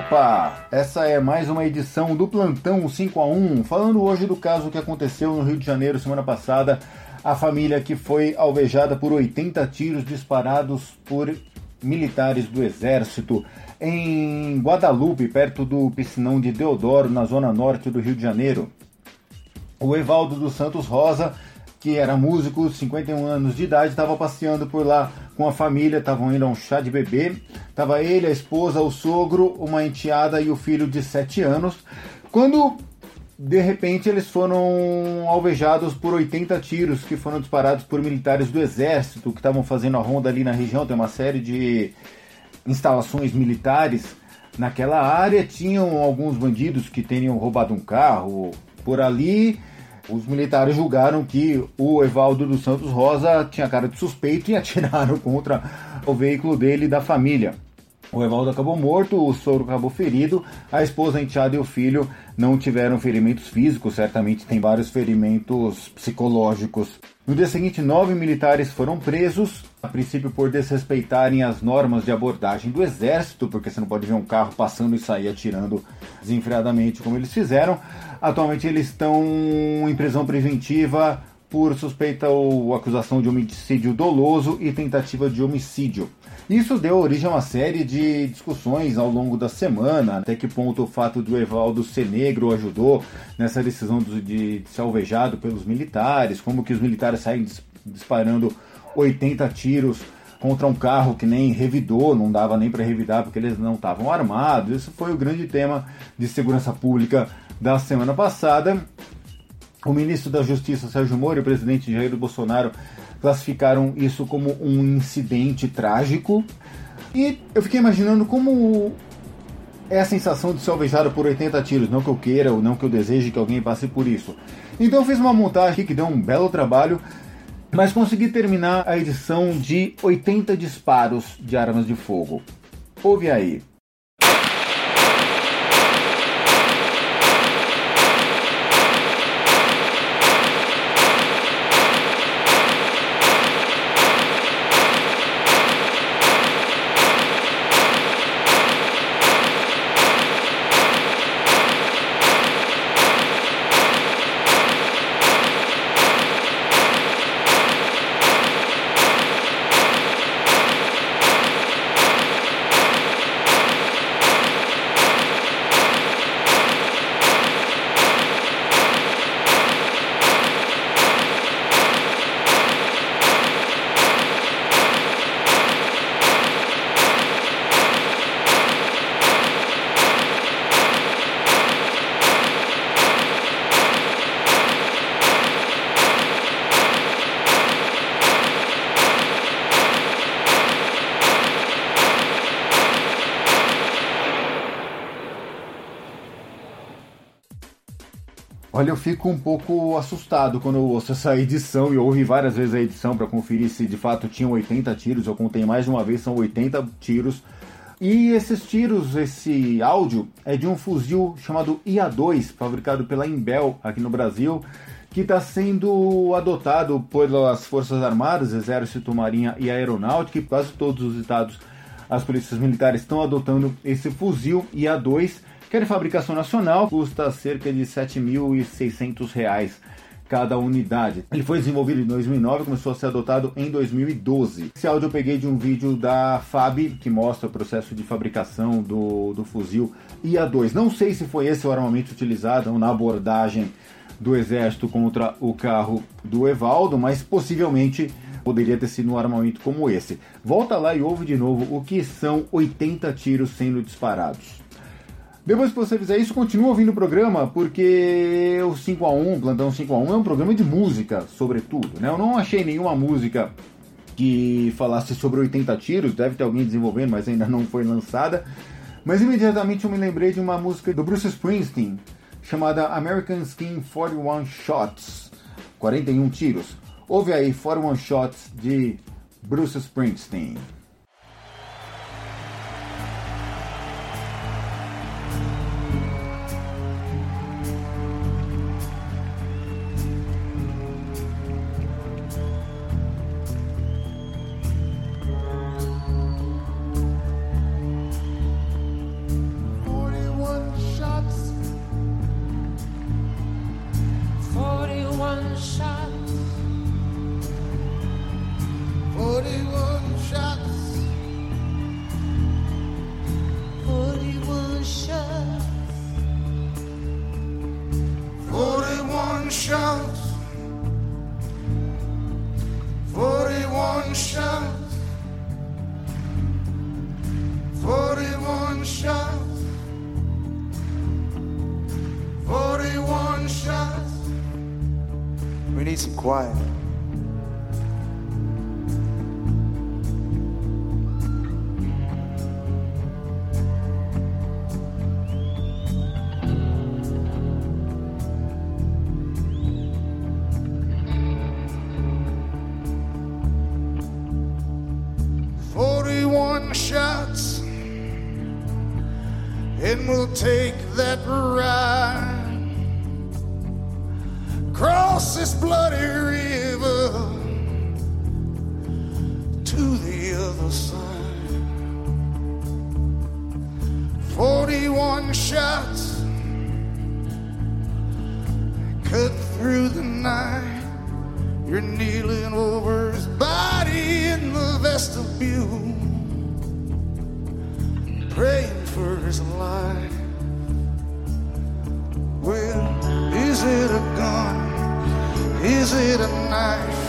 Opa! Essa é mais uma edição do Plantão 5 a 1, falando hoje do caso que aconteceu no Rio de Janeiro semana passada, a família que foi alvejada por 80 tiros disparados por militares do exército em Guadalupe, perto do piscinão de Deodoro, na zona norte do Rio de Janeiro. O Evaldo dos Santos Rosa que era músico, 51 anos de idade, estava passeando por lá com a família, estavam indo a um chá de bebê. Tava ele, a esposa, o sogro, uma enteada e o filho de 7 anos. Quando de repente eles foram alvejados por 80 tiros que foram disparados por militares do exército que estavam fazendo a ronda ali na região. Tem uma série de instalações militares naquela área. Tinham alguns bandidos que teriam roubado um carro por ali os militares julgaram que o Evaldo dos Santos Rosa tinha cara de suspeito e atiraram contra o veículo dele e da família. O Evaldo acabou morto, o sogro acabou ferido, a esposa, a enteada e o filho não tiveram ferimentos físicos, certamente tem vários ferimentos psicológicos. No dia seguinte, nove militares foram presos, a princípio por desrespeitarem as normas de abordagem do exército, porque você não pode ver um carro passando e sair atirando desenfreadamente como eles fizeram. Atualmente eles estão em prisão preventiva por suspeita ou acusação de homicídio doloso e tentativa de homicídio. Isso deu origem a uma série de discussões ao longo da semana, até que ponto o fato do Evaldo ser negro ajudou nessa decisão de ser alvejado pelos militares, como que os militares saem disparando 80 tiros contra um carro que nem revidou, não dava nem para revidar porque eles não estavam armados. Isso foi o grande tema de segurança pública da semana passada. O ministro da Justiça, Sérgio Moro, e o presidente Jair Bolsonaro classificaram isso como um incidente trágico. E eu fiquei imaginando como é a sensação de ser alvejado por 80 tiros, não que eu queira ou não que eu deseje que alguém passe por isso. Então eu fiz uma montagem que deu um belo trabalho, mas consegui terminar a edição de 80 disparos de armas de fogo. Ouve aí. Olha, eu fico um pouco assustado quando eu ouço essa edição e ouvi várias vezes a edição para conferir se de fato tinham 80 tiros. Eu contei mais de uma vez, são 80 tiros. E esses tiros, esse áudio, é de um fuzil chamado IA-2, fabricado pela Imbel aqui no Brasil, que está sendo adotado pelas Forças Armadas, Exército, Marinha e Aeronáutica, e quase todos os estados, as polícias militares estão adotando esse fuzil IA-2 que é de fabricação nacional, custa cerca de R$ 7.600 cada unidade. Ele foi desenvolvido em 2009 e começou a ser adotado em 2012. Esse áudio eu peguei de um vídeo da FAB que mostra o processo de fabricação do, do fuzil IA-2. Não sei se foi esse o armamento utilizado na abordagem do exército contra o carro do Evaldo, mas possivelmente poderia ter sido um armamento como esse. Volta lá e ouve de novo o que são 80 tiros sendo disparados. Depois que você fizer isso, continua ouvindo o programa, porque o 5x1, Plantão 5x1, é um programa de música, sobretudo. Né? Eu não achei nenhuma música que falasse sobre 80 tiros, deve ter alguém desenvolvendo, mas ainda não foi lançada. Mas imediatamente eu me lembrei de uma música do Bruce Springsteen, chamada American Skin 41 Shots 41 tiros. Ouve aí 41 Shots de Bruce Springsteen. 41 shouts. 41 shots. 41 shots. 41 shots. We need some quiet. across this bloody river to the other side. 41 shots cut through the night. You're kneeling over his body in the vestibule, praying for his life. Well, is it a gun? Is it a knife?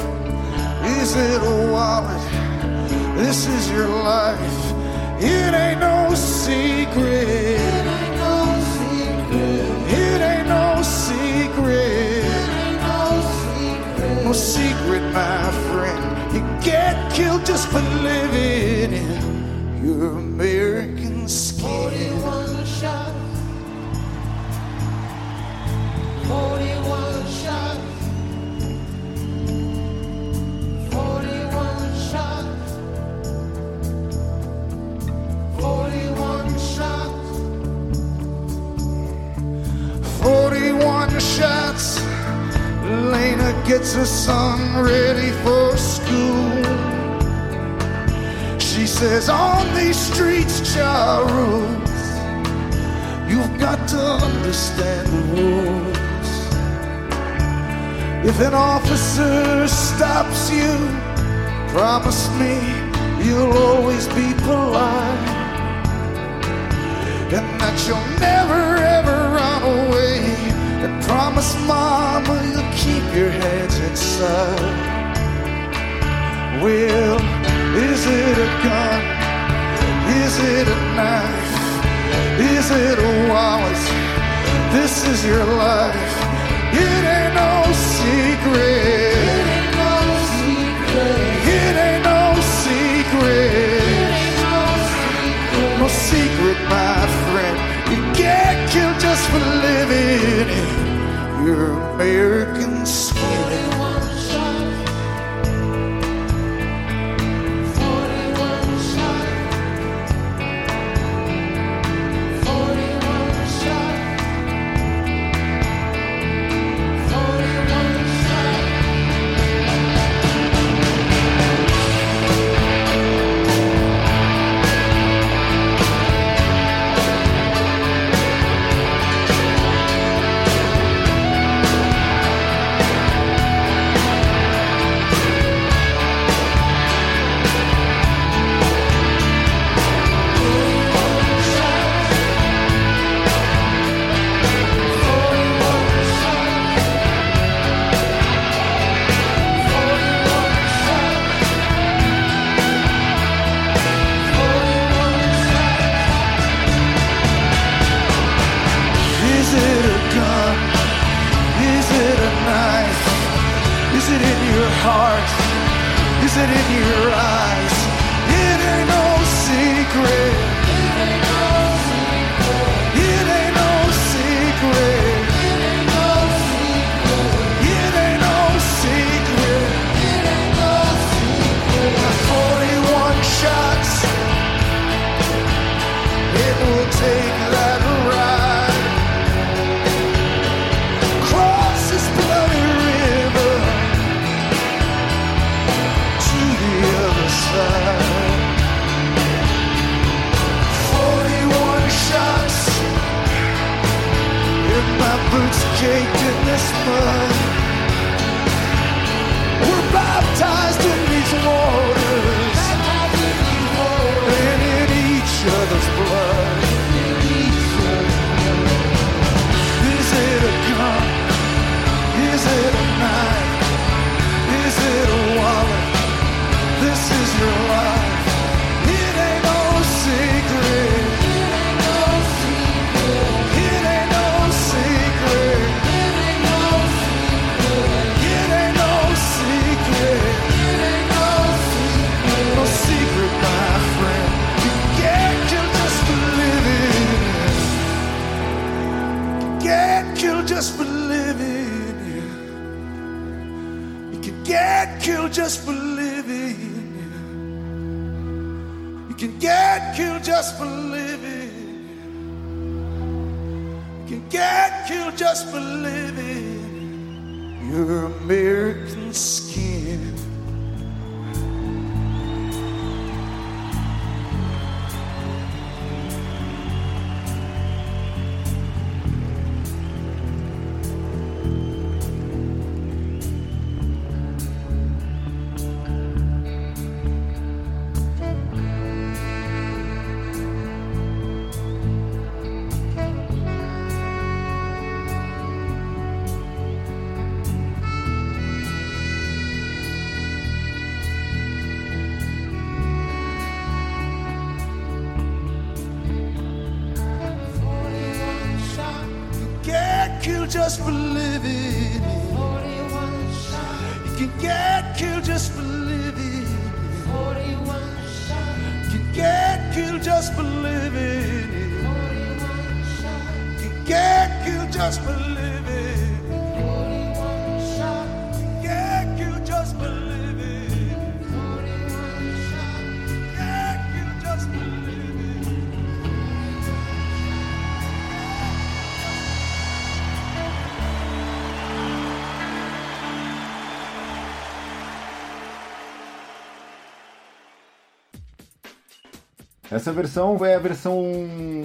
Is it a wallet? This is your life. It ain't no secret. It ain't no secret. No secret, my friend. You get killed just for living in your American skin. gets her son ready for school. She says, On these streets, child rules. You've got to understand the rules. If an officer stops you, promise me you'll always be polite. And that you'll never ever run away. And promise mama keep your hands inside. Well, is it a gun? Is it a knife? Is it a wallet? This is your life. It ain't get killed just for living. You can get killed just for living. You can get killed just for living. Your American skin. Just for living. You can get killed just for living. You can get killed just for living. You can get killed just for living. Essa versão foi a versão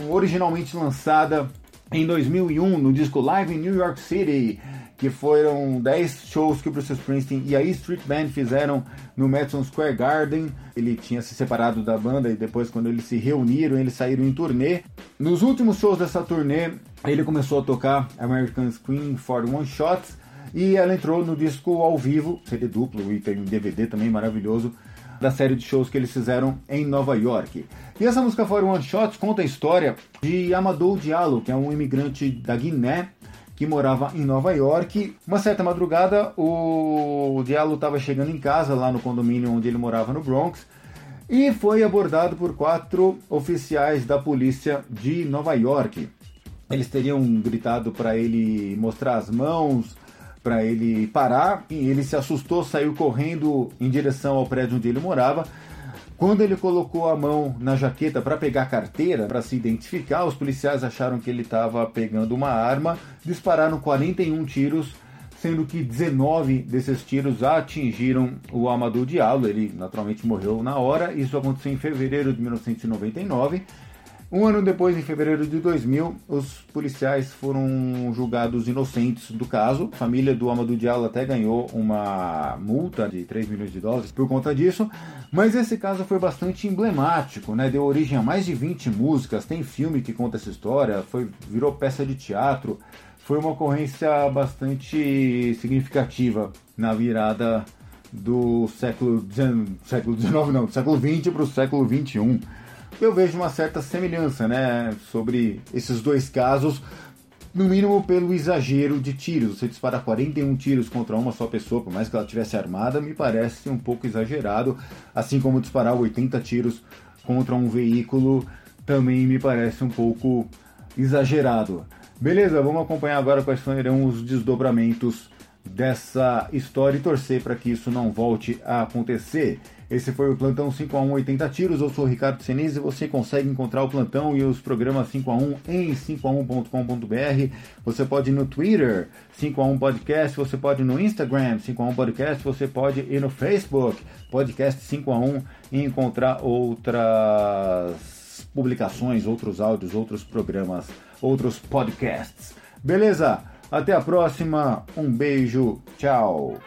originalmente lançada em 2001 no disco Live in New York City, que foram 10 shows que o Bruce Springsteen e a E Street Band fizeram no Madison Square Garden. Ele tinha se separado da banda e depois, quando eles se reuniram, eles saíram em turnê. Nos últimos shows dessa turnê, ele começou a tocar American Scream for One Shots e ela entrou no disco ao vivo, CD duplo e tem um DVD também maravilhoso da série de shows que eles fizeram em Nova York. E essa música For One Shot conta a história de Amadou Diallo, que é um imigrante da Guiné que morava em Nova York. Uma certa madrugada, o Diallo estava chegando em casa, lá no condomínio onde ele morava no Bronx, e foi abordado por quatro oficiais da polícia de Nova York. Eles teriam gritado para ele mostrar as mãos, para ele parar, e ele se assustou, saiu correndo em direção ao prédio onde ele morava. Quando ele colocou a mão na jaqueta para pegar a carteira, para se identificar, os policiais acharam que ele estava pegando uma arma, dispararam 41 tiros, sendo que 19 desses tiros atingiram o Amadou Diallo. Ele naturalmente morreu na hora. Isso aconteceu em fevereiro de 1999. Um ano depois, em fevereiro de 2000, os policiais foram julgados inocentes do caso. A família do Amadou Diallo até ganhou uma multa de 3 milhões de dólares por conta disso. Mas esse caso foi bastante emblemático, né? Deu origem a mais de 20 músicas, tem filme que conta essa história, foi, virou peça de teatro. Foi uma ocorrência bastante significativa na virada do século século XIX não, do século XX para o século XXI eu vejo uma certa semelhança né, sobre esses dois casos, no mínimo pelo exagero de tiros. Você dispara 41 tiros contra uma só pessoa, por mais que ela estivesse armada, me parece um pouco exagerado, assim como disparar 80 tiros contra um veículo também me parece um pouco exagerado. Beleza, vamos acompanhar agora quais serão os desdobramentos dessa história e torcer para que isso não volte a acontecer. Esse foi o Plantão 5 a 1 80 tiros. Eu sou o Ricardo Senise e você consegue encontrar o Plantão e os programas 5 a 1 em 5a1.com.br. Você pode ir no Twitter 5 a 1 Podcast, você pode ir no Instagram 5 a 1 Podcast, você pode ir no Facebook Podcast 5 a 1 e encontrar outras publicações, outros áudios, outros programas, outros podcasts. Beleza? Até a próxima. Um beijo. Tchau.